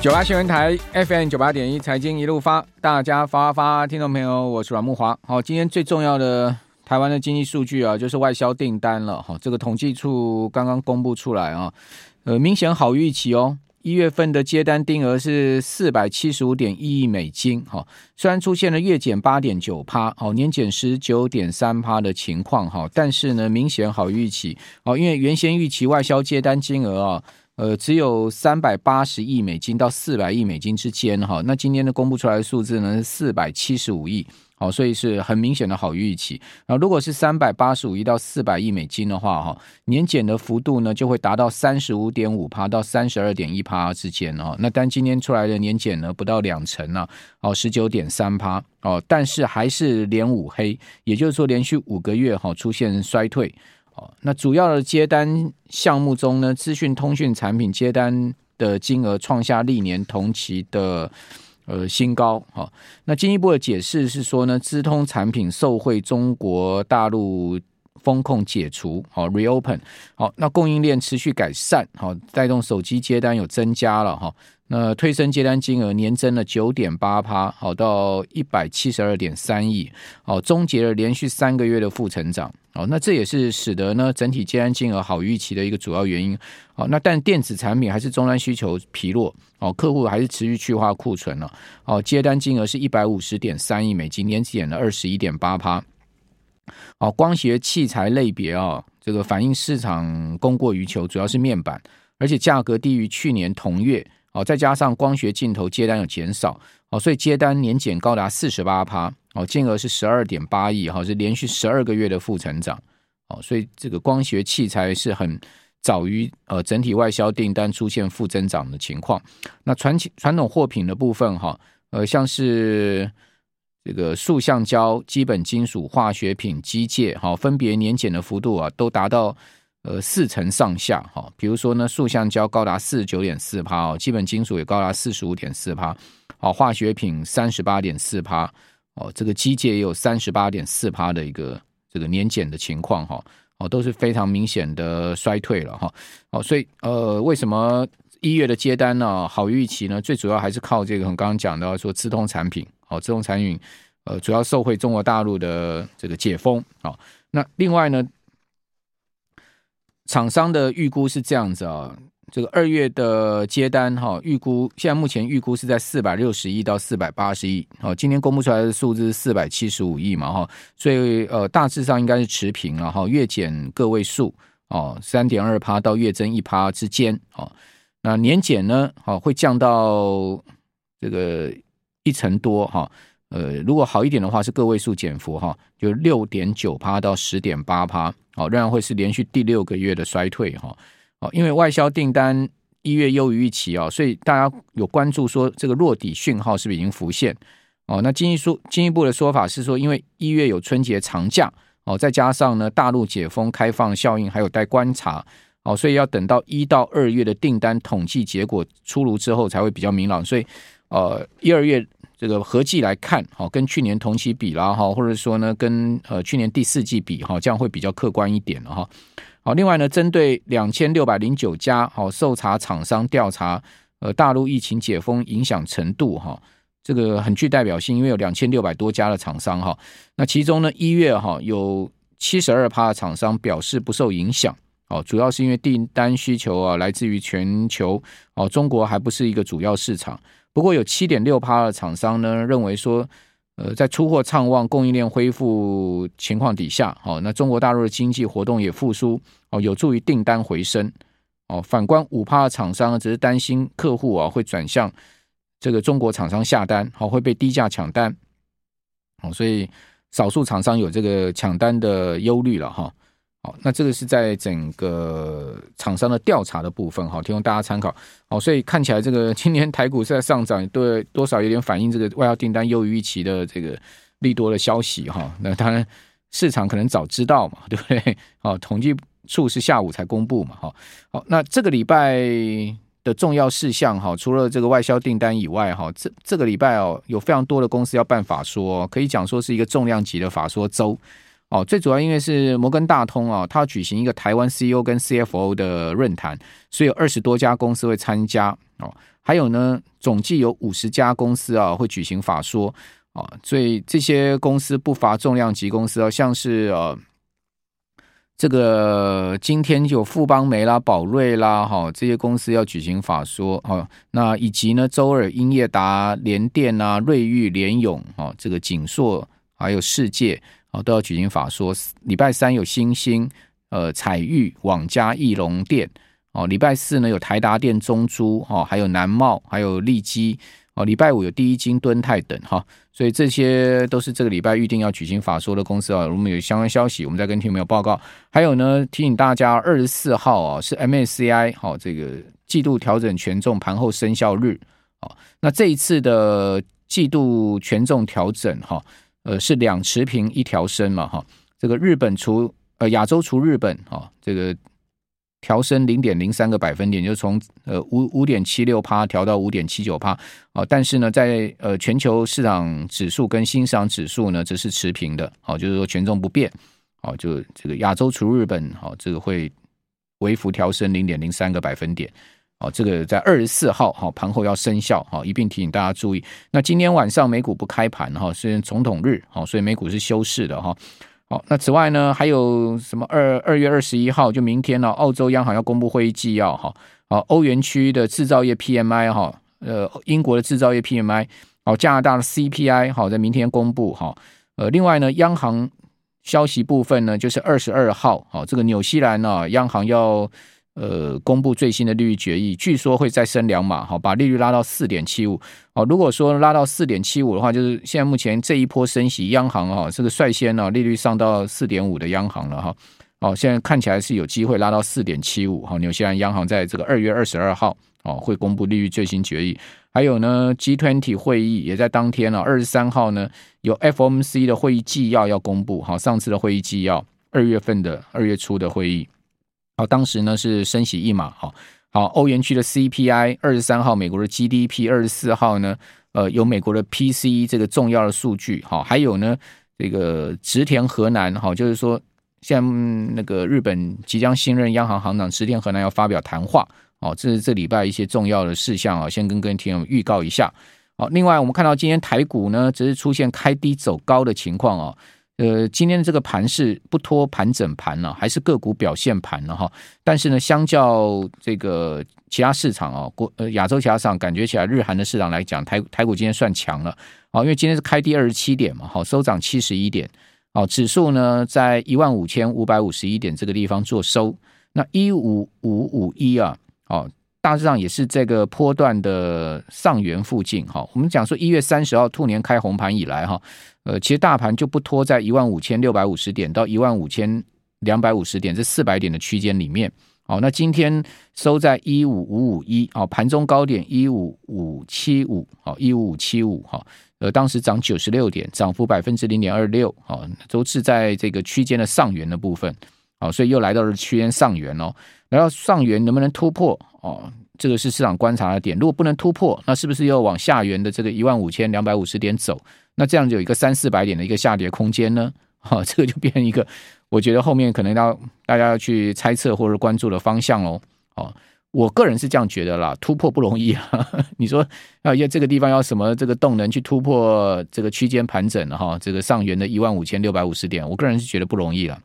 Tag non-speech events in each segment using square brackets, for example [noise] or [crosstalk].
九八新闻台 FM 九八点一财经一路发，大家发发，听众朋友，我是阮木华。好，今天最重要的台湾的经济数据啊，就是外销订单了。哈，这个统计处刚刚公布出来啊，呃，明显好于预期哦。一月份的接单金额是四百七十五点一亿美金。哈，虽然出现了月减八点九趴，哦，年减十九点三趴的情况哈，但是呢，明显好预期。哦，因为原先预期外销接单金额啊。呃，只有三百八十亿美金到四百亿美金之间哈，那今天的公布出来的数字呢是四百七十五亿，好，所以是很明显的好预期。然后如果是三百八十五亿到四百亿美金的话哈，年减的幅度呢就会达到三十五点五趴到三十二点一趴之间哦。那但今天出来的年减呢不到两成呢，哦，十九点三趴哦，但是还是连五黑，也就是说连续五个月哈出现衰退。那主要的接单项目中呢，资讯通讯产品接单的金额创下历年同期的呃新高。好，那进一步的解释是说呢，资通产品受惠中国大陆风控解除，好 reopen，好，那供应链持续改善，好，带动手机接单有增加了哈。那推升接单金额年增了九点八趴，好到一百七十二点三亿，好，终结了连续三个月的负成长，哦，那这也是使得呢整体接单金额好预期的一个主要原因，好，那但电子产品还是终端需求疲弱，哦，客户还是持续去化库存了，哦，接单金额是一百五十点三亿美金，年减了二十一点八趴，哦，光学器材类别啊，这个反映市场供过于求，主要是面板，而且价格低于去年同月。哦，再加上光学镜头接单有减少，哦，所以接单年减高达四十八趴，哦，金额是十二点八亿，哈，是连续十二个月的负成长，哦，所以这个光学器材是很早于呃整体外销订单出现负增长的情况。那传传统货品的部分，哈，呃，像是这个塑橡胶、基本金属、化学品、机械，哈，分别年减的幅度啊，都达到。呃，四成上下哈，比如说呢，塑橡胶高达四十九点四趴哦，基本金属也高达四十五点四趴，好，化学品三十八点四趴，哦，这个机械也有三十八点四趴的一个这个年减的情况哈，哦，都是非常明显的衰退了哈，哦，所以呃，为什么一月的接单呢好预期呢？最主要还是靠这个我们刚刚讲到说自通产品，哦，自通产品呃，主要受惠中国大陆的这个解封，好，那另外呢？厂商的预估是这样子啊，这个二月的接单哈，预估现在目前预估是在四百六十亿到四百八十亿，哦，今天公布出来的数字是四百七十五亿嘛哈，所以呃大致上应该是持平了哈，月减个位数哦，三点二趴到月增一趴之间哦，那年减呢，好会降到这个一成多哈。呃，如果好一点的话，是个位数减幅哈，就六点九趴到十点八趴，好，仍然会是连续第六个月的衰退哈。哦，因为外销订单一月优于预期啊，所以大家有关注说这个落底讯号是不是已经浮现？哦，那经一说进一步的说法是说，因为一月有春节长假哦，再加上呢大陆解封开放效应还有待观察哦，所以要等到一到二月的订单统计结果出炉之后才会比较明朗。所以呃一二月。这个合计来看，哈，跟去年同期比啦，哈，或者说呢，跟呃去年第四季比，哈，这样会比较客观一点了，哈。好，另外呢，针对两千六百零九家好受查厂商调查，呃，大陆疫情解封影响程度，哈，这个很具代表性，因为有两千六百多家的厂商，哈，那其中呢，一月哈有七十二趴的厂商表示不受影响，哦，主要是因为订单需求啊来自于全球，哦，中国还不是一个主要市场。不过有七点六趴的厂商呢认为说，呃，在出货畅旺、供应链恢复情况底下，哦，那中国大陆的经济活动也复苏，哦，有助于订单回升，哦，反观五趴的厂商只是担心客户啊会转向这个中国厂商下单，好会被低价抢单，哦，所以少数厂商有这个抢单的忧虑了哈。好，那这个是在整个厂商的调查的部分，好，提供大家参考。好，所以看起来这个 [laughs] 今年台股是在上涨，对多少有点反映这个外销订单优于预期的这个利多的消息哈。那当然市场可能早知道嘛，[laughs] 对不对？好，统计处是下午才公布嘛，哈。好，那这个礼拜的重要事项哈，除了这个外销订单以外哈，这这个礼拜哦，有非常多的公司要办法说，可以讲说是一个重量级的法说周。哦，最主要因为是摩根大通啊，它要举行一个台湾 CEO 跟 CFO 的论坛，所以有二十多家公司会参加哦，还有呢，总计有五十家公司啊会举行法说啊，所以这些公司不乏重量级公司啊，像是呃。这个今天有富邦梅啦、宝瑞啦，哈，这些公司要举行法说，哈，那以及呢，周二英业达、联电啊、瑞昱、联永，哈，这个景硕还有世界，哦，都要举行法说。礼拜三有新兴、呃，彩玉、网家、义隆店，哦，礼拜四呢有台达店、中珠，哈，还有南茂，还有利基。哦，礼拜五有第一金、敦泰等哈，所以这些都是这个礼拜预定要举行法说的公司啊。我们有相关消息，我们再跟听众朋友报告。还有呢，提醒大家，二十四号啊是 MSCI 好这个季度调整权重盘后生效日哦。那这一次的季度权重调整哈，呃是两持平一调升嘛哈。这个日本除呃亚洲除日本哈这个。调升零点零三个百分点，就从呃五五点七六趴调到五点七九趴啊。但是呢，在呃全球市场指数跟新市场指数呢，则是持平的。好，就是说权重不变。好，就这个亚洲除日本，好，这个会微幅调升零点零三个百分点。好，这个在二十四号好盘后要生效。好，一并提醒大家注意。那今天晚上美股不开盘哈，是总统日，好，所以美股是休市的哈。好，那此外呢，还有什么二二月二十一号就明天呢？澳洲央行要公布会议纪要哈。好，欧元区的制造业 PMI 哈，呃，英国的制造业 PMI，好，加拿大的 CPI 好，在明天公布哈。呃，另外呢，央行消息部分呢，就是二十二号，好，这个纽西兰呢，央行要。呃，公布最新的利率决议，据说会再升两码，好，把利率拉到四点七五。好，如果说拉到四点七五的话，就是现在目前这一波升息，央行啊，这个率先呢，利率上到四点五的央行了哈。好，现在看起来是有机会拉到四点七五。好，纽西兰央行在这个二月二十二号哦，会公布利率最新决议。还有呢，G20 会议也在当天了，二十三号呢，有 FOMC 的会议纪要要公布。好，上次的会议纪要，二月份的二月初的会议。好，当时呢是升息一码，好，好，欧元区的 CPI 二十三号，美国的 GDP 二十四号呢，呃，有美国的 PCE 这个重要的数据，好，还有呢这个植田河南，好，就是说像那个日本即将新任央行行长植田河南要发表谈话，哦，这是这礼拜一些重要的事项啊，先跟各位听众预告一下，好，另外我们看到今天台股呢只是出现开低走高的情况啊。呃，今天这个盘是不拖盘整盘了，还是个股表现盘了哈？但是呢，相较这个其他市场啊，国呃亚洲其他市场，感觉起来日韩的市场来讲，台台股今天算强了啊，因为今天是开低二十七点嘛，好，收涨七十一点，好，指数呢在一万五千五百五十一点这个地方做收，那一五五五一啊，哦。大致上也是这个波段的上缘附近哈，我们讲说一月三十号兔年开红盘以来哈，呃，其实大盘就不拖在一万五千六百五十点到一万五千两百五十点这四百点的区间里面。好，那今天收在一五五五一，好，盘中高点一五五七五，好，一五五七五，哈，呃，当时涨九十六点，涨幅百分之零点二六，好，都是在这个区间的上缘的部分，好，所以又来到了区间上缘哦。来到上缘能不能突破哦？这个是市场观察的点。如果不能突破，那是不是又往下缘的这个一万五千两百五十点走？那这样就有一个三四百点的一个下跌空间呢？[laughs] 哈、哦，这个就变成一个，我觉得后面可能要大家要去猜测或者关注的方向喽。哦，我个人是这样觉得啦，突破不容易啊。[laughs] 你说要要这个地方要什么这个动能去突破这个区间盘整哈？这个上缘的一万五千六百五十点，我个人是觉得不容易了。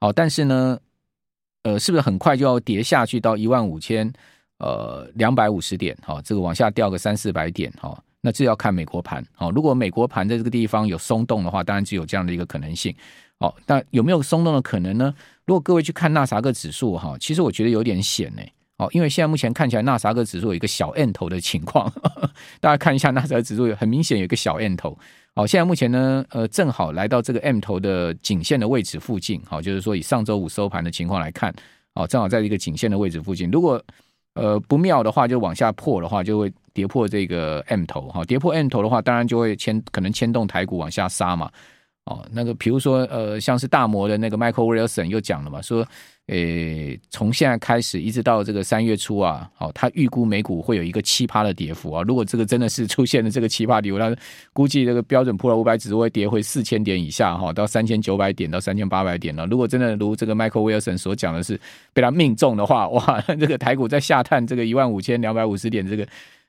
好、哦，但是呢。呃，是不是很快就要跌下去到一万五千呃两百五十点？哈，这个往下掉个三四百点，哈，那这要看美国盘。好，如果美国盘在这个地方有松动的话，当然只有这样的一个可能性。好，那有没有松动的可能呢？如果各位去看纳斯达克指数，哈，其实我觉得有点险呢。好，因为现在目前看起来纳斯达克指数有一个小 M 头的情况，[laughs] 大家看一下纳斯达克指数有很明显有一个小 M 头。好，现在目前呢，呃，正好来到这个 M 头的颈线的位置附近，好，就是说以上周五收盘的情况来看，好，正好在一个颈线的位置附近。如果呃不妙的话，就往下破的话，就会跌破这个 M 头，哈，跌破 M 头的话，当然就会牵可能牵动台股往下杀嘛。哦，那个比如说呃，像是大摩的那个 Michael Wilson 又讲了嘛，说。诶，从现在开始一直到这个三月初啊，好，他预估美股会有一个奇葩的跌幅啊。如果这个真的是出现了这个七趴跌幅，那估计这个标准普尔五百指数会跌回四千点以下哈，到三千九百点到三千八百点了。如果真的如这个 Michael Wilson 所讲的是被他命中的话，哇，这个台股在下探这个一万五千两百五十点这个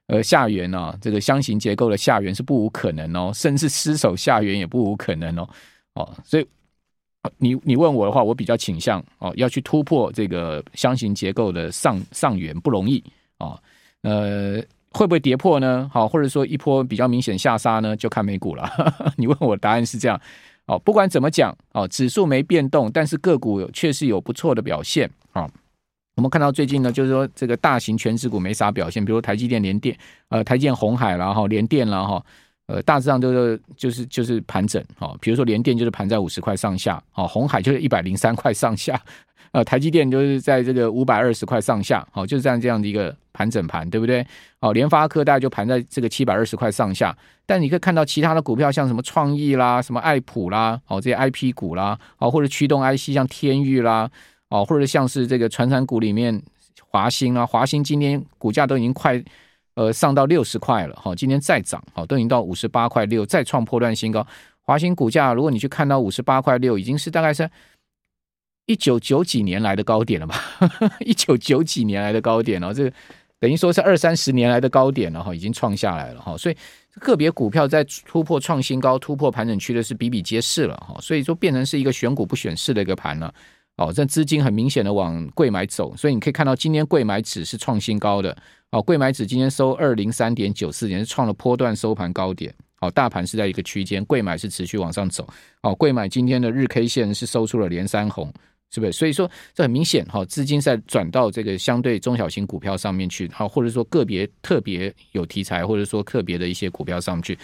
呃下缘呢，这个箱型结构的下缘是不无可能哦，甚至失守下缘也不无可能哦，哦，所以。你你问我的话，我比较倾向哦，要去突破这个箱型结构的上上缘不容易啊，呃，会不会跌破呢？好，或者说一波比较明显下杀呢？就看美股了。[laughs] 你问我答案是这样哦，不管怎么讲哦，指数没变动，但是个股确实有不错的表现啊。我们看到最近呢，就是说这个大型全值股没啥表现，比如台积电、联电，呃，台积电、鸿海啦哈，联电啦哈。呃，大致上都是就是就是盘整哈，比如说联电就是盘在五十块上下，哦，红海就是一百零三块上下，呃，台积电就是在这个五百二十块上下，好，就是这样这样的一个盘整盘，对不对？哦，联发科大概就盘在这个七百二十块上下，但你可以看到其他的股票，像什么创意啦、什么爱普啦，哦，这些 IP 股啦，哦，或者驱动 IC 像天域啦，哦，或者像是这个传产股里面华兴啊，华兴今天股价都已经快。呃，上到六十块了哈，今天再涨，好，都已经到五十八块六，再创波段新高。华兴股价，如果你去看到五十八块六，已经是大概是一九九几年来的高点了吧？[laughs] 一九九几年来的高点了，这等于说是二三十年来的高点了哈，已经创下来了哈。所以个别股票在突破创新高、突破盘整区的是比比皆是了哈。所以说变成是一个选股不选市的一个盘了。哦，这资金很明显的往柜买走，所以你可以看到今天柜买指是创新高的。哦，柜买指今天收二零三点九四点，是创了波段收盘高点。好，大盘是在一个区间，柜买是持续往上走。好，柜买今天的日 K 线是收出了连三红，是不是？所以说这很明显，哈，资金在转到这个相对中小型股票上面去，好，或者说个别特别有题材，或者说特别的一些股票上去。